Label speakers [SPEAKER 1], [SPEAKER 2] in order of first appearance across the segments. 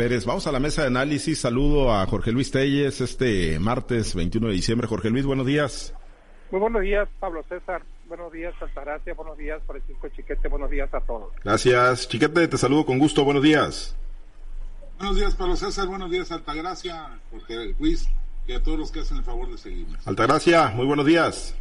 [SPEAKER 1] Pérez, vamos a la mesa de análisis. Saludo a Jorge Luis Telles este martes 21 de diciembre. Jorge Luis, buenos días.
[SPEAKER 2] Muy buenos días, Pablo César. Buenos días, Altagracia. Buenos días, Francisco Chiquete. Buenos días a todos.
[SPEAKER 1] Gracias. Chiquete, te saludo con gusto. Buenos días.
[SPEAKER 3] Buenos días, Pablo César. Buenos días, Altagracia. Jorge Luis y a todos los que hacen el favor de seguirnos.
[SPEAKER 1] Altagracia, muy buenos días.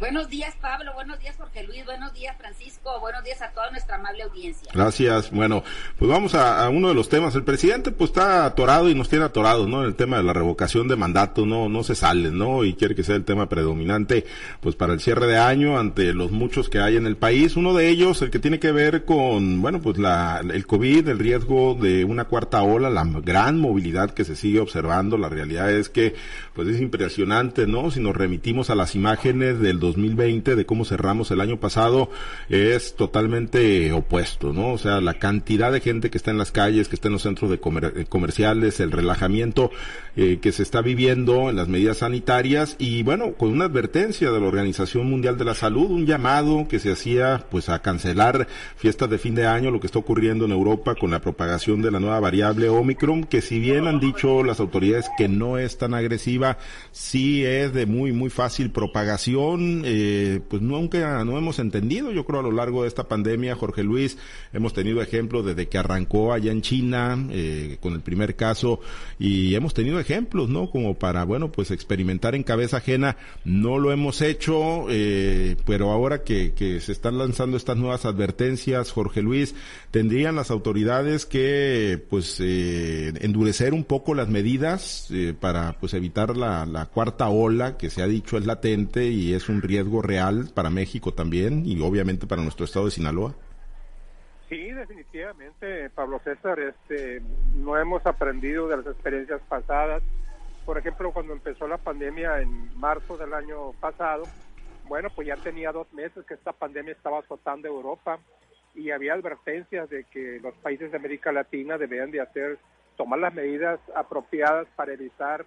[SPEAKER 4] Buenos días, Pablo. Buenos días, Jorge Luis. Buenos días, Francisco. Buenos días a toda nuestra amable audiencia.
[SPEAKER 1] Gracias. Bueno, pues vamos a, uno de los temas. El presidente pues está atorado y nos tiene atorados, ¿no? En el tema de la revocación de mandato, no, no se sale, ¿no? Y quiere que sea el tema predominante, pues para el cierre de año ante los muchos que hay en el país. Uno de ellos, el que tiene que ver con, bueno, pues la, el COVID, el riesgo de una cuarta ola, la gran movilidad que se sigue observando. La realidad es que, pues es impresionante, ¿no? Si nos remitimos a las imágenes del 2020, de cómo cerramos el año pasado, es totalmente opuesto, ¿no? O sea, la cantidad de gente que está en las calles, que está en los centros de eh, comerciales, el relajamiento eh, que se está viviendo en las medidas sanitarias y bueno, con una advertencia de la Organización Mundial de la Salud, un llamado que se hacía pues a cancelar fiestas de fin de año, lo que está ocurriendo en Europa con la propagación de la nueva variable Omicron, que si bien han dicho las autoridades que no es tan agresiva, sí es de muy, muy fácil propagación, eh, pues nunca no hemos entendido, yo creo a lo largo de esta pandemia, Jorge Luis, hemos tenido ejemplos desde que arrancó allá en China eh, con el primer caso y hemos tenido ejemplos, ¿no? Como para, bueno, pues experimentar en cabeza ajena, no lo hemos hecho, eh, pero ahora que, se están lanzando estas nuevas advertencias, Jorge Luis, tendrían las autoridades que, pues, eh, endurecer un poco las medidas eh, para, pues, evitar la, la cuarta ola que se ha dicho es latente y es un riesgo real para México también y obviamente para nuestro estado de Sinaloa?
[SPEAKER 2] Sí, definitivamente, Pablo César, este, no hemos aprendido de las experiencias pasadas. Por ejemplo, cuando empezó la pandemia en marzo del año pasado, bueno, pues ya tenía dos meses que esta pandemia estaba azotando Europa y había advertencias de que los países de América Latina debían de hacer, tomar las medidas apropiadas para evitar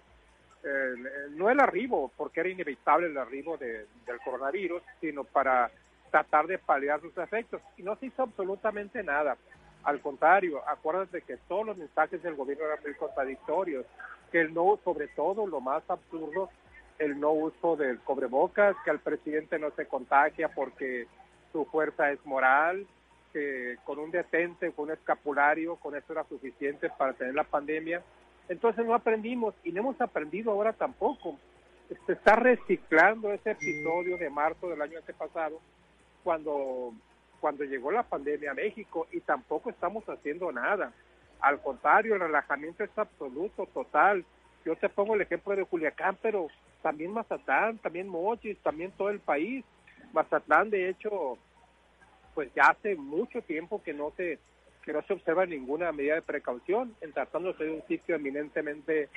[SPEAKER 2] no el arribo, porque era inevitable el arribo del coronavirus, sino para tratar de paliar sus efectos. Y no se hizo absolutamente nada. Al contrario, acuérdate que todos los mensajes del gobierno eran muy contradictorios, que el no, sobre todo lo más absurdo, el no uso del cobrebocas, que al presidente no se contagia porque su fuerza es moral, que con un detente, con un escapulario, con eso era suficiente para tener la pandemia. Entonces no aprendimos y no hemos aprendido ahora tampoco. Se está reciclando ese episodio de marzo del año antepasado cuando, cuando llegó la pandemia a México y tampoco estamos haciendo nada. Al contrario, el relajamiento es absoluto, total. Yo te pongo el ejemplo de Culiacán, pero también Mazatlán, también Mochis, también todo el país. Mazatlán, de hecho, pues ya hace mucho tiempo que no se que no se observa ninguna medida de precaución en tratándose de un sitio eminentemente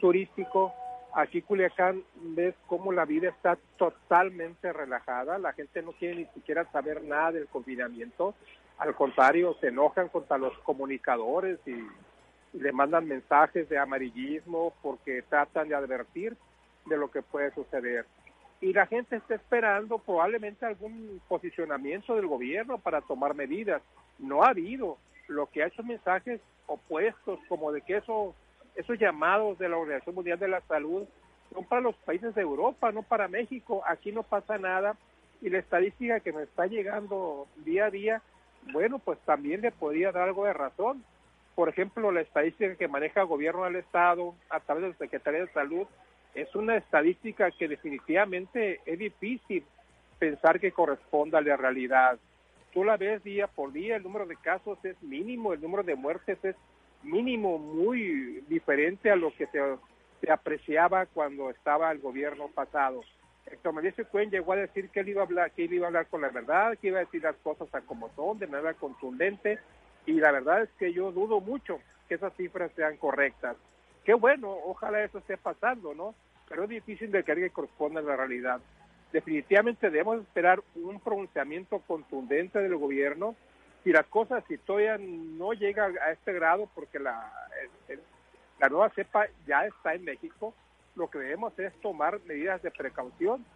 [SPEAKER 2] turístico. Aquí Culiacán ves cómo la vida está totalmente relajada, la gente no quiere ni siquiera saber nada del confinamiento, al contrario, se enojan contra los comunicadores y, y le mandan mensajes de amarillismo porque tratan de advertir de lo que puede suceder. Y la gente está esperando probablemente algún posicionamiento del gobierno para tomar medidas. No ha habido lo que ha hecho mensajes opuestos, como de que eso, esos llamados de la Organización Mundial de la Salud son para los países de Europa, no para México. Aquí no pasa nada y la estadística que me está llegando día a día, bueno, pues también le podría dar algo de razón. Por ejemplo, la estadística que maneja el gobierno del Estado a través del Secretario de Salud es una estadística que definitivamente es difícil pensar que corresponda a la realidad tú la ves día por día, el número de casos es mínimo, el número de muertes es mínimo, muy diferente a lo que se, apreciaba cuando estaba el gobierno pasado. Héctor Manuel Cuen llegó a decir que él iba a hablar, que él iba a hablar con la verdad, que iba a decir las cosas a como son, de manera contundente, y la verdad es que yo dudo mucho que esas cifras sean correctas. Qué bueno, ojalá eso esté pasando, ¿no? Pero es difícil de que alguien corresponda a la realidad definitivamente debemos esperar un pronunciamiento contundente del gobierno y las cosas si todavía no llega a este grado porque la, la nueva cepa ya está en México, lo que debemos es tomar medidas de precaución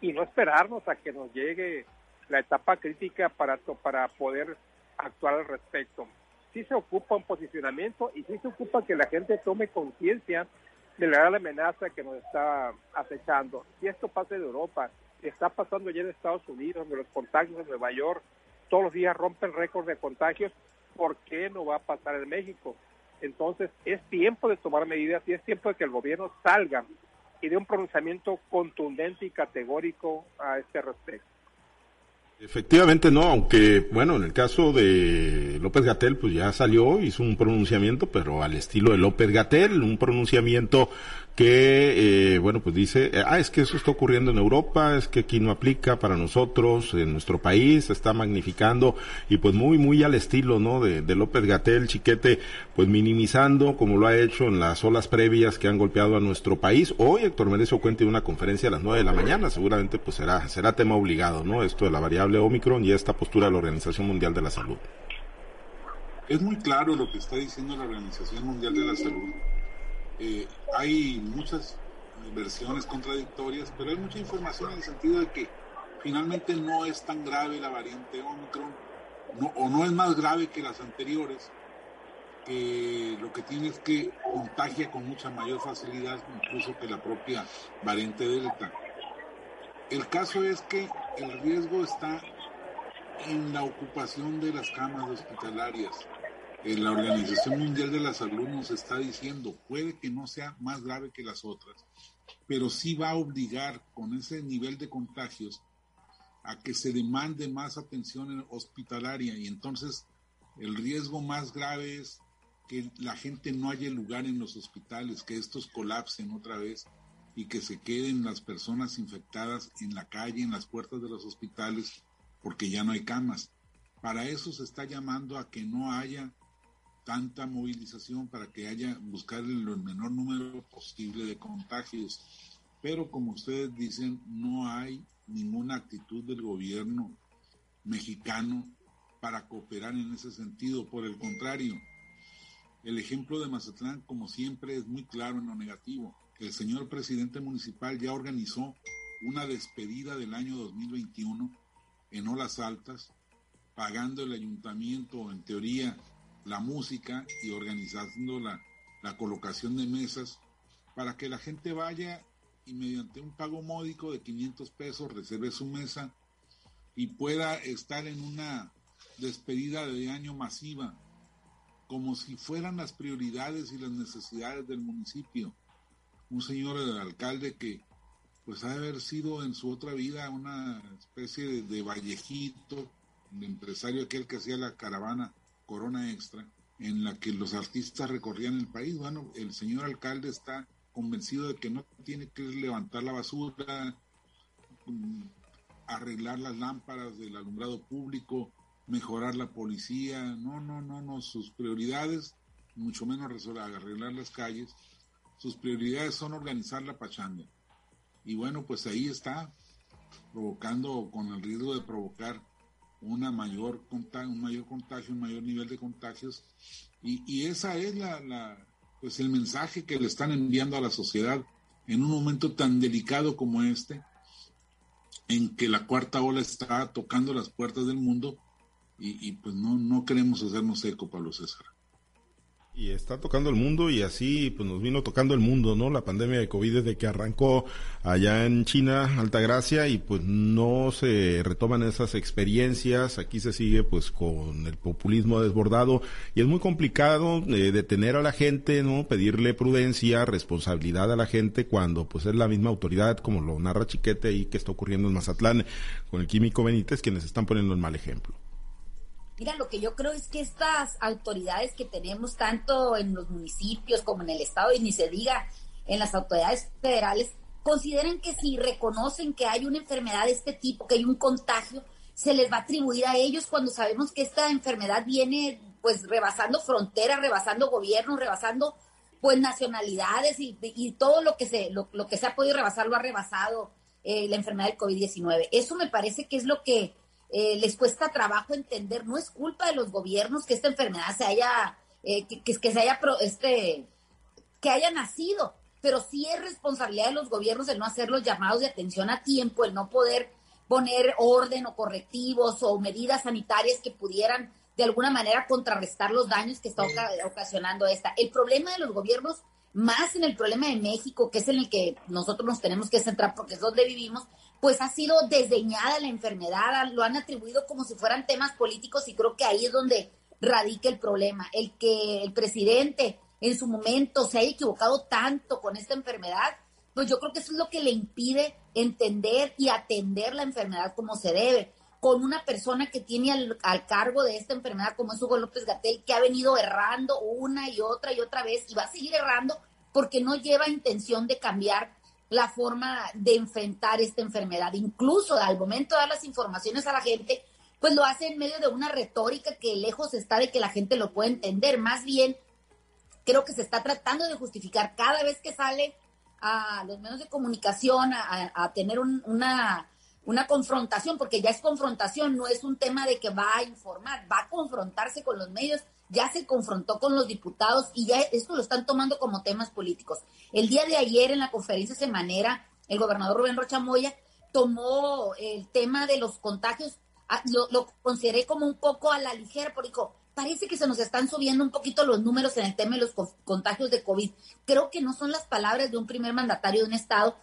[SPEAKER 2] y no esperarnos a que nos llegue la etapa crítica para, para poder actuar al respecto. sí se ocupa un posicionamiento y sí se ocupa que la gente tome conciencia de la gran amenaza que nos está acechando. Si esto pasa en Europa, está pasando ya en Estados Unidos, donde los contagios en Nueva York todos los días rompen récords de contagios, ¿por qué no va a pasar en México? Entonces es tiempo de tomar medidas y es tiempo de que el gobierno salga y dé un pronunciamiento contundente y categórico a este respecto.
[SPEAKER 1] Efectivamente, no, aunque, bueno, en el caso de López Gatel, pues ya salió, hizo un pronunciamiento, pero al estilo de López Gatel, un pronunciamiento que, eh, bueno, pues dice, eh, ah, es que eso está ocurriendo en Europa, es que aquí no aplica para nosotros, en nuestro país, se está magnificando, y pues muy, muy al estilo, ¿no? De, de López Gatel, Chiquete, pues minimizando, como lo ha hecho en las olas previas que han golpeado a nuestro país. Hoy Héctor Merezo cuenta una conferencia a las nueve de la mañana, seguramente pues será, será tema obligado, ¿no? Esto de la variable Omicron y esta postura de la Organización Mundial de la Salud.
[SPEAKER 3] Es muy claro lo que está diciendo la Organización Mundial de la Salud eh, hay muchas versiones contradictorias, pero hay mucha información en el sentido de que finalmente no es tan grave la variante Omicron, o no es más grave que las anteriores, que lo que tiene es que contagia con mucha mayor facilidad incluso que la propia variante Delta. El caso es que el riesgo está en la ocupación de las camas hospitalarias la Organización Mundial de la Salud nos está diciendo, puede que no sea más grave que las otras, pero sí va a obligar con ese nivel de contagios a que se demande más atención hospitalaria y entonces el riesgo más grave es que la gente no haya lugar en los hospitales, que estos colapsen otra vez y que se queden las personas infectadas en la calle, en las puertas de los hospitales, porque ya no hay camas. Para eso se está llamando a que no haya tanta movilización para que haya, buscar el, menor número posible de contagios. Pero como ustedes dicen, no hay ninguna actitud del gobierno mexicano para cooperar en ese sentido. Por el contrario, el ejemplo de Mazatlán, como siempre, es muy claro en lo negativo. El señor presidente municipal ya organizó una despedida del año 2021 en olas altas, pagando el ayuntamiento, en teoría, la música y organizando la, colocación de mesas para que la gente vaya y mediante un pago módico de 500 pesos reserve su mesa y pueda estar en una despedida de año masiva, como si fueran las prioridades y las necesidades del municipio. Un señor alcalde que pues ha de haber sido en su otra vida una especie de vallejito, de empresario aquel que hacía la caravana Corona Extra, en la que los artistas recorrían el país. Bueno, el señor alcalde está convencido de que no tiene que levantar la basura, mm, arreglar las lámparas del alumbrado público, mejorar la policía. No, no, no, no. Sus prioridades, mucho menos arreglar las calles, sus prioridades son organizar la pachanga. Y bueno, pues ahí está, provocando, con el riesgo de provocar una mayor un mayor contagio, un mayor nivel de contagios. Y, y esa es la, la, pues el mensaje que le están enviando a la sociedad en un momento tan delicado como este, en que la cuarta ola está tocando las puertas del mundo y, y pues no, no queremos hacernos eco, Pablo César.
[SPEAKER 1] Y está tocando el mundo y así pues nos vino tocando el mundo, ¿no? La pandemia de COVID desde que arrancó allá en China, Altagracia, y pues no se retoman esas experiencias. Aquí se sigue pues con el populismo desbordado y es muy complicado eh, detener a la gente, ¿no? Pedirle prudencia, responsabilidad a la gente cuando pues es la misma autoridad como lo narra Chiquete y que está ocurriendo en Mazatlán con el químico Benítez quienes están poniendo el mal ejemplo.
[SPEAKER 4] Mira, lo que yo creo es que estas autoridades que tenemos, tanto en los municipios como en el Estado, y ni se diga en las autoridades federales, consideren que si reconocen que hay una enfermedad de este tipo, que hay un contagio, se les va a atribuir a ellos cuando sabemos que esta enfermedad viene pues rebasando fronteras, rebasando gobiernos, rebasando pues nacionalidades y, todo lo que se lo, que se ha podido rebasar lo ha rebasado eh, la enfermedad del COVID-19. Eso me parece que es lo que eh, les cuesta trabajo entender, no es culpa de los gobiernos que esta enfermedad se haya, eh, que, que, se haya, este, que haya nacido, pero sí es responsabilidad de los gobiernos el no hacer los llamados de atención a tiempo, el no poder poner orden o correctivos o medidas sanitarias que pudieran de alguna manera contrarrestar los daños que está ocasionando esta. El problema de los gobiernos, más en el problema de México, que es en el que nosotros nos tenemos que centrar porque es donde vivimos, pues ha sido desdeñada la enfermedad, lo han atribuido como si fueran temas políticos y creo que ahí es donde radica el problema. El que el presidente en su momento se haya equivocado tanto con esta enfermedad, pues yo creo que eso es lo que le impide entender y atender la enfermedad como se debe. Con una persona que tiene al, cargo de esta enfermedad, como es Hugo López Gatel, que ha venido errando una y otra y otra vez y va a seguir errando porque no lleva intención de cambiar la forma de enfrentar esta enfermedad. Incluso al momento de dar las informaciones a la gente, pues lo hace en medio de una retórica que lejos está de que la gente lo pueda entender. Más bien, creo que se está tratando de justificar cada vez que sale a los medios de comunicación a, tener una, una confrontación, porque ya es confrontación, no es un tema de que va a informar, va a confrontarse con los medios, ya se confrontó con los diputados y ya esto lo están tomando como temas políticos. El día de ayer en la conferencia semanera, el gobernador Rubén Rocha Moya tomó el tema de los contagios, lo, lo consideré como un poco a la ligera, porque dijo, parece que se nos están subiendo un poquito los números en el tema de los contagios de COVID. Creo que no son las palabras de un primer mandatario de un Estado,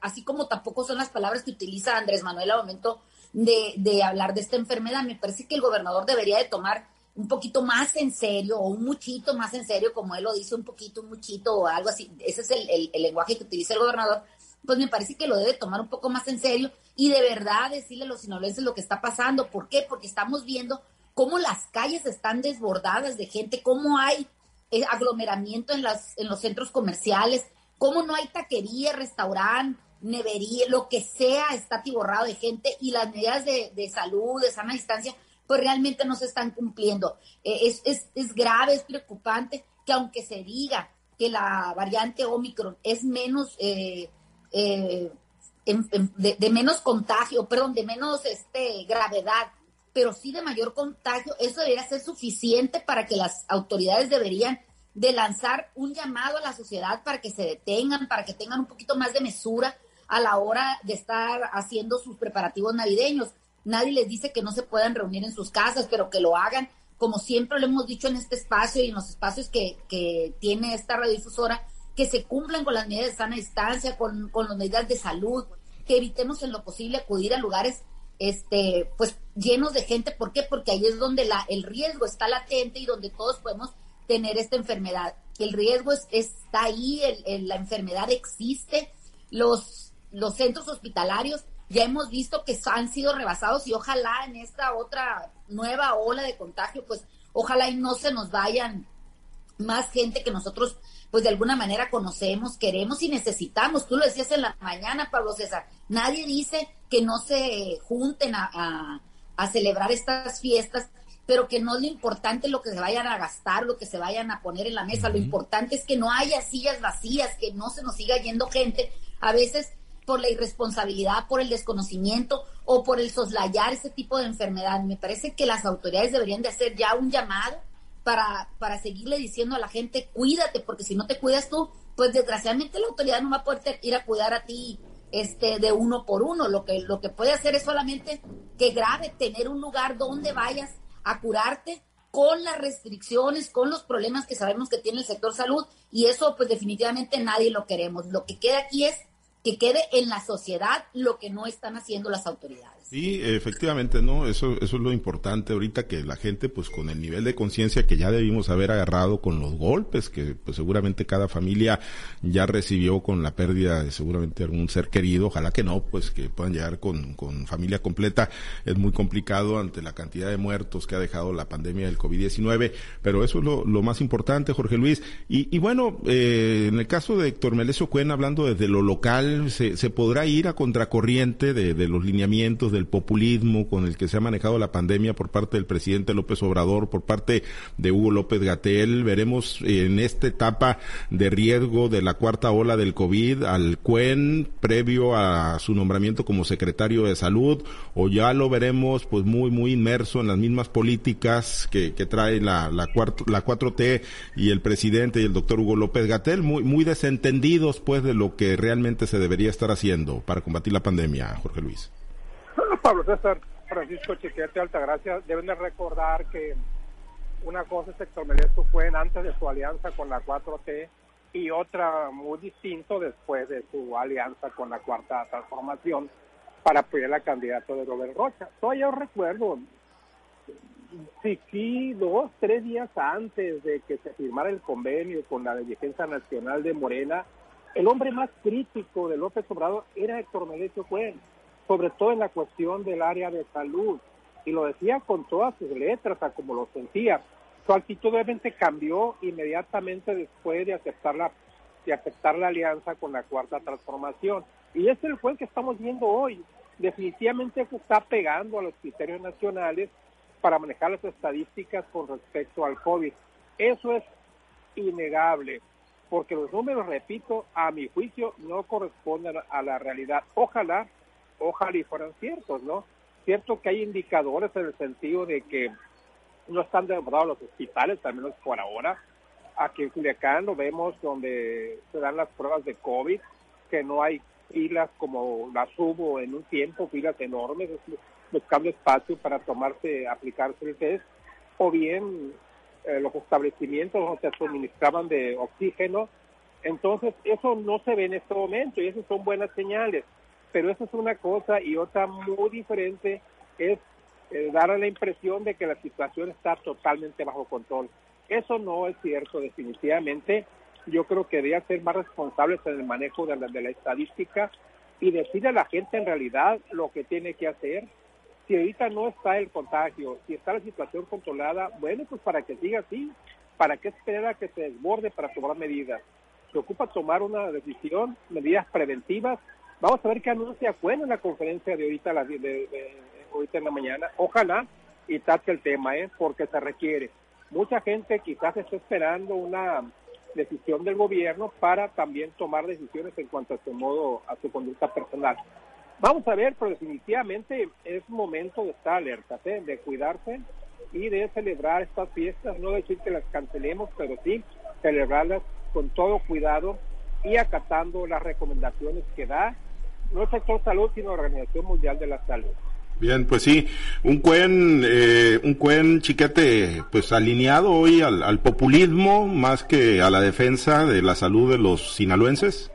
[SPEAKER 4] así como tampoco son las palabras que utiliza Andrés Manuel al momento de, de, hablar de esta enfermedad. Me parece que el gobernador debería de tomar un poquito más en serio o un muchito más en serio, como él lo dice, un poquito, un muchito o algo así. Ese es el, el lenguaje que utiliza el gobernador. Pues me parece que lo debe tomar un poco más en serio y de verdad decirle a los sinolenses lo que está pasando. ¿Por qué? Porque estamos viendo cómo las calles están desbordadas de gente, cómo hay eh, aglomeramiento en, las, en los centros comerciales, cómo no hay taquería, restaurante, nevería, lo que sea está atiborrado de gente y las medidas de, salud, de sana distancia, pues realmente no se están cumpliendo. Eh, es, es, es grave, es preocupante que aunque se diga que la variante Omicron es menos, eh, de, de, menos contagio, perdón, de menos este, gravedad pero sí de mayor contagio, eso debería ser suficiente para que las autoridades deberían de lanzar un llamado a la sociedad para que se detengan, para que tengan un poquito más de mesura a la hora de estar haciendo sus preparativos navideños. Nadie les dice que no se puedan reunir en sus casas, pero que lo hagan, como siempre lo hemos dicho en este espacio y en los espacios que, que tiene esta radiodifusora, que se cumplan con las medidas de sana distancia, con, con las medidas de salud, que evitemos en lo posible acudir a lugares este, pues llenos de gente. ¿Por qué? Porque ahí es donde la, el riesgo está latente y donde todos podemos tener esta enfermedad. El riesgo es, está ahí, la enfermedad existe. Los, los centros hospitalarios ya hemos visto que han sido rebasados y ojalá en esta otra nueva ola de contagio, pues ojalá y no se nos vayan más gente que nosotros pues de alguna manera conocemos, queremos y necesitamos. Tú lo decías en la mañana, Pablo César, nadie dice que no se junten a, celebrar estas fiestas, pero que no es lo importante lo que se vayan a gastar, lo que se vayan a poner en la mesa, lo importante es que no haya sillas vacías, que no se nos siga yendo gente, a veces por la irresponsabilidad, por el desconocimiento o por el soslayar ese tipo de enfermedad. Me parece que las autoridades deberían de hacer ya un llamado para, para seguirle diciendo a la gente, cuídate, porque si no te cuidas tú, pues desgraciadamente la autoridad no va a poder ir a cuidar a ti este de uno por uno. Lo que, lo que puede hacer es solamente que grave tener un lugar donde vayas a curarte con las restricciones, con los problemas que sabemos que tiene el sector salud y eso pues definitivamente nadie lo queremos. Lo que queda aquí es que quede en la sociedad lo que no están haciendo las autoridades.
[SPEAKER 1] Sí, efectivamente, ¿no? Eso, eso es lo importante ahorita que la gente, pues con el nivel de conciencia que ya debimos haber agarrado con los golpes, que pues seguramente cada familia ya recibió con la pérdida de seguramente algún ser querido, ojalá que no, pues que puedan llegar con, con familia completa. Es muy complicado ante la cantidad de muertos que ha dejado la pandemia del COVID-19, pero eso es lo, lo, más importante, Jorge Luis. Y, y bueno, eh, en el caso de Héctor Melesio Cuen, hablando desde lo local, se, se podrá ir a contracorriente de, de los lineamientos del populismo con el que se ha manejado la pandemia por parte del presidente López Obrador, por parte de Hugo López Gatel. Veremos en esta etapa de riesgo de la cuarta ola del COVID al CUEN previo a su nombramiento como secretario de salud o ya lo veremos pues muy, muy inmerso en las mismas políticas que, que trae la, la, la 4T y el presidente y el doctor Hugo López Gatel, muy, muy desentendidos pues de lo que realmente se debería estar haciendo para combatir la pandemia, Jorge Luis.
[SPEAKER 2] Pablo César, Francisco Chiquete Altagracia, deben de recordar que una cosa es Héctor Melesco fue antes de su alianza con la 4T y otra muy distinto después de su alianza con la Cuarta Transformación para apoyar la candidata de Robert Rocha. Todavía recuerdo, sí, sí, dos, tres días antes de que se firmara el convenio con la Defensa Nacional de Morena, el hombre más crítico de López Obrador era Héctor Melesio Cuen, sobre todo en la cuestión del área de salud, y lo decía con todas sus letras, a como lo sentía. Su actitud obviamente cambió inmediatamente después de aceptar la, de aceptar la alianza con la Cuarta Transformación. Y es el juez que estamos viendo hoy. Definitivamente se está pegando a los criterios nacionales para manejar las estadísticas con respecto al COVID. Eso es innegable porque los números, repito, a mi juicio no corresponden a la realidad. Ojalá, ojalá y fueran ciertos, ¿no? Cierto que hay indicadores en el sentido de que no están demorados los hospitales, al menos por ahora. Aquí en Culiacán lo vemos donde se dan las pruebas de COVID, que no hay filas como las hubo en un tiempo, filas enormes, buscando espacio para tomarse, aplicarse el test, o bien eh, los establecimientos donde se suministraban de oxígeno. Entonces, eso no se ve en este momento y esas son buenas señales. Pero eso es una cosa y otra muy diferente es eh, dar la impresión de que la situación está totalmente bajo control. Eso no es cierto, definitivamente. Yo creo que debería ser más responsables en el manejo de la, de la estadística y decirle a la gente en realidad lo que tiene que hacer si ahorita no está el contagio, si está la situación controlada, bueno, pues para que siga así, para qué esperar a que se desborde para tomar medidas. Se ocupa tomar una decisión, medidas preventivas. Vamos a ver qué anuncia Cuen en la conferencia de ahorita, de, ahorita en la mañana. Ojalá y tache el tema, ¿eh? porque se requiere. Mucha gente quizás está esperando una decisión del gobierno para también tomar decisiones en cuanto a su modo, a su conducta personal. Vamos a ver, pero definitivamente es momento de estar alerta, ¿eh? de cuidarse y de celebrar estas fiestas, no decir que las cancelemos, pero sí celebrarlas con todo cuidado y acatando las recomendaciones que da no el sector salud, sino la Organización Mundial de la Salud.
[SPEAKER 1] Bien, pues sí, un cuen, eh, un cuen chiquete, pues alineado hoy al, al, populismo más que a la defensa de la salud de los sinaloenses.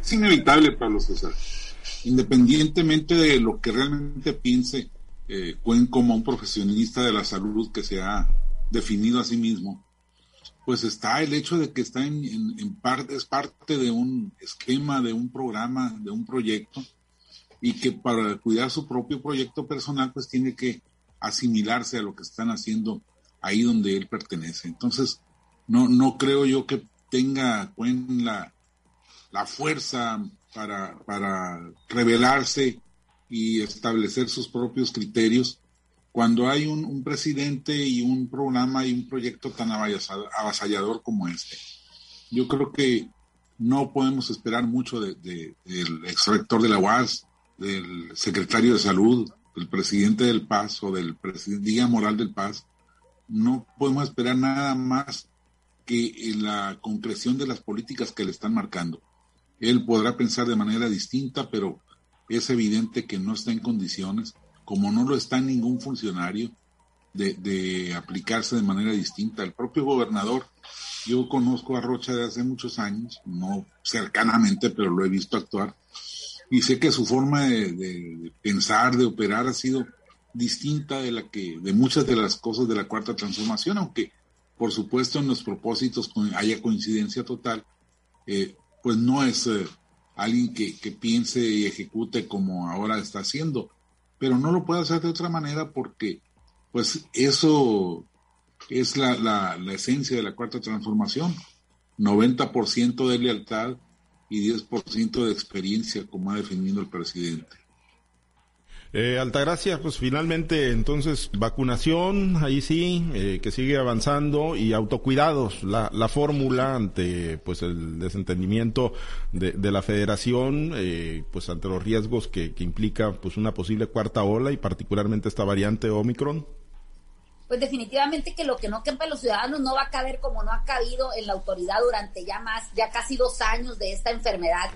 [SPEAKER 3] Es inevitable, Pablo César independientemente de lo que realmente piense eh, Cuen como un profesionista de la salud que se ha definido a sí mismo, pues está el hecho de que está en, parte, es parte de un esquema, de un programa, de un proyecto, y que para cuidar su propio proyecto personal, pues tiene que asimilarse a lo que están haciendo ahí donde él pertenece. Entonces, no, no creo yo que tenga la, la fuerza para, para revelarse y establecer sus propios criterios cuando hay un, presidente y un programa y un proyecto tan avasallador como este. Yo creo que no podemos esperar mucho de, del ex rector de la UAS, del secretario de salud, del presidente del Paz o del presidente Día Moral del Paz. No podemos esperar nada más que la concreción de las políticas que le están marcando. Él podrá pensar de manera distinta, pero es evidente que no está en condiciones, como no lo está ningún funcionario, de, aplicarse de manera distinta. El propio gobernador, yo conozco a Rocha de hace muchos años, no cercanamente, pero lo he visto actuar, y sé que su forma de, pensar, de operar, ha sido distinta de la que, de muchas de las cosas de la cuarta transformación, aunque por supuesto en los propósitos haya coincidencia total, eh, pues no es eh, alguien que, piense y ejecute como ahora está haciendo, pero no lo puede hacer de otra manera porque pues eso es la, la, la esencia de la cuarta transformación, 90% de lealtad y 10% de experiencia, como ha definido el presidente.
[SPEAKER 1] Eh, Altagracia, pues finalmente entonces vacunación, ahí sí, eh, que sigue avanzando y autocuidados, la, la fórmula ante pues el desentendimiento de, de la federación, eh, pues ante los riesgos que, que implica pues una posible cuarta ola y particularmente esta variante Omicron.
[SPEAKER 4] Pues definitivamente que lo que no quepa en los ciudadanos no va a caber como no ha cabido en la autoridad durante ya más, ya casi dos años de esta enfermedad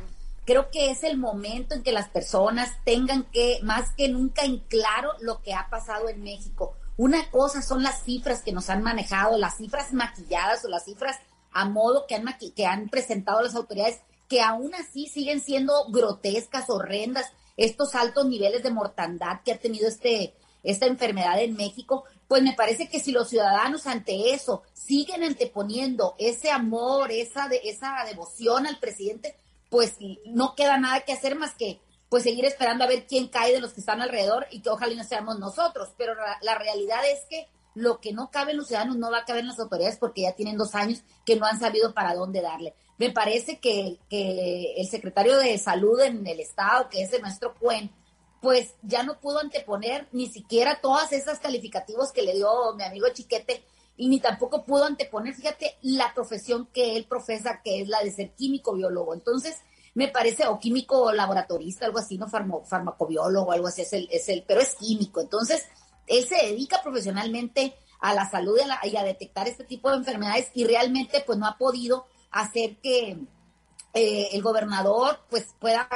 [SPEAKER 4] creo que es el momento en que las personas tengan que, más que nunca en claro, lo que ha pasado en México. Una cosa son las cifras que nos han manejado, las cifras maquilladas o las cifras a modo que han, que han presentado las autoridades, que aún así siguen siendo grotescas, horrendas, estos altos niveles de mortandad que ha tenido este, esta enfermedad en México, pues me parece que si los ciudadanos ante eso siguen anteponiendo ese amor, esa, de, esa devoción al presidente, pues no queda nada que hacer más que pues seguir esperando a ver quién cae de los que están alrededor y que ojalá no seamos nosotros. Pero la, realidad es que lo que no cabe en los ciudadanos no va a caber en las autoridades porque ya tienen dos años que no han sabido para dónde darle. Me parece que, que el secretario de salud en el estado, que es el maestro Cuen, pues ya no pudo anteponer ni siquiera todas esas calificativos que le dio mi amigo Chiquete y ni tampoco pudo anteponer, fíjate, la profesión que él profesa, que es la de ser químico biólogo. Entonces, me parece, o químico laboratorista, algo así, no farmacobiólogo, algo así, es el, es el, pero es químico. Entonces, él se dedica profesionalmente a la salud y a, detectar este tipo de enfermedades y realmente pues no ha podido hacer que eh, el gobernador pues pueda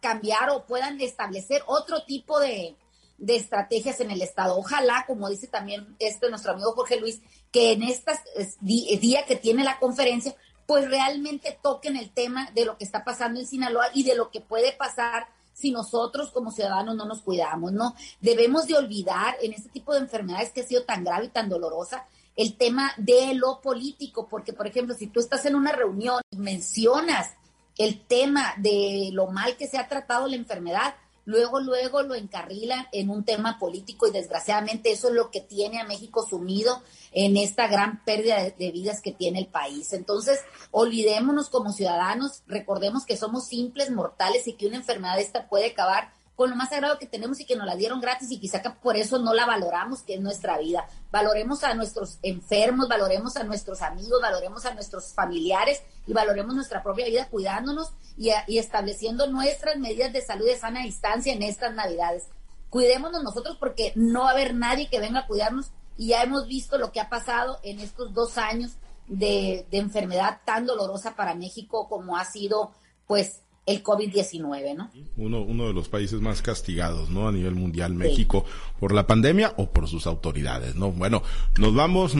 [SPEAKER 4] cambiar o puedan establecer otro tipo de, de estrategias en el Estado. Ojalá, como dice también este nuestro amigo Jorge Luis, que en este día que tiene la conferencia, pues realmente toquen el tema de lo que está pasando en Sinaloa y de lo que puede pasar si nosotros como ciudadanos no nos cuidamos, ¿no? Debemos de olvidar en este tipo de enfermedades que ha sido tan grave y tan dolorosa el tema de lo político, porque por ejemplo, si tú estás en una reunión y mencionas el tema de lo mal que se ha tratado la enfermedad, luego, luego lo encarrilan en un tema político y desgraciadamente eso es lo que tiene a México sumido en esta gran pérdida de, vidas que tiene el país. Entonces, olvidémonos como ciudadanos, recordemos que somos simples mortales y que una enfermedad esta puede acabar con lo más sagrado que tenemos y que nos la dieron gratis y quizá por eso no la valoramos, que es nuestra vida. Valoremos a nuestros enfermos, valoremos a nuestros amigos, valoremos a nuestros familiares y valoremos nuestra propia vida cuidándonos y, estableciendo nuestras medidas de salud de sana distancia en estas navidades. Cuidémonos nosotros porque no va a haber nadie que venga a cuidarnos y ya hemos visto lo que ha pasado en estos dos años de enfermedad tan dolorosa para México como ha sido pues el COVID-19, ¿no?
[SPEAKER 1] Uno, uno de los países más castigados, ¿no? A nivel mundial, México, por la pandemia o por sus autoridades, ¿no? Bueno, nos vamos,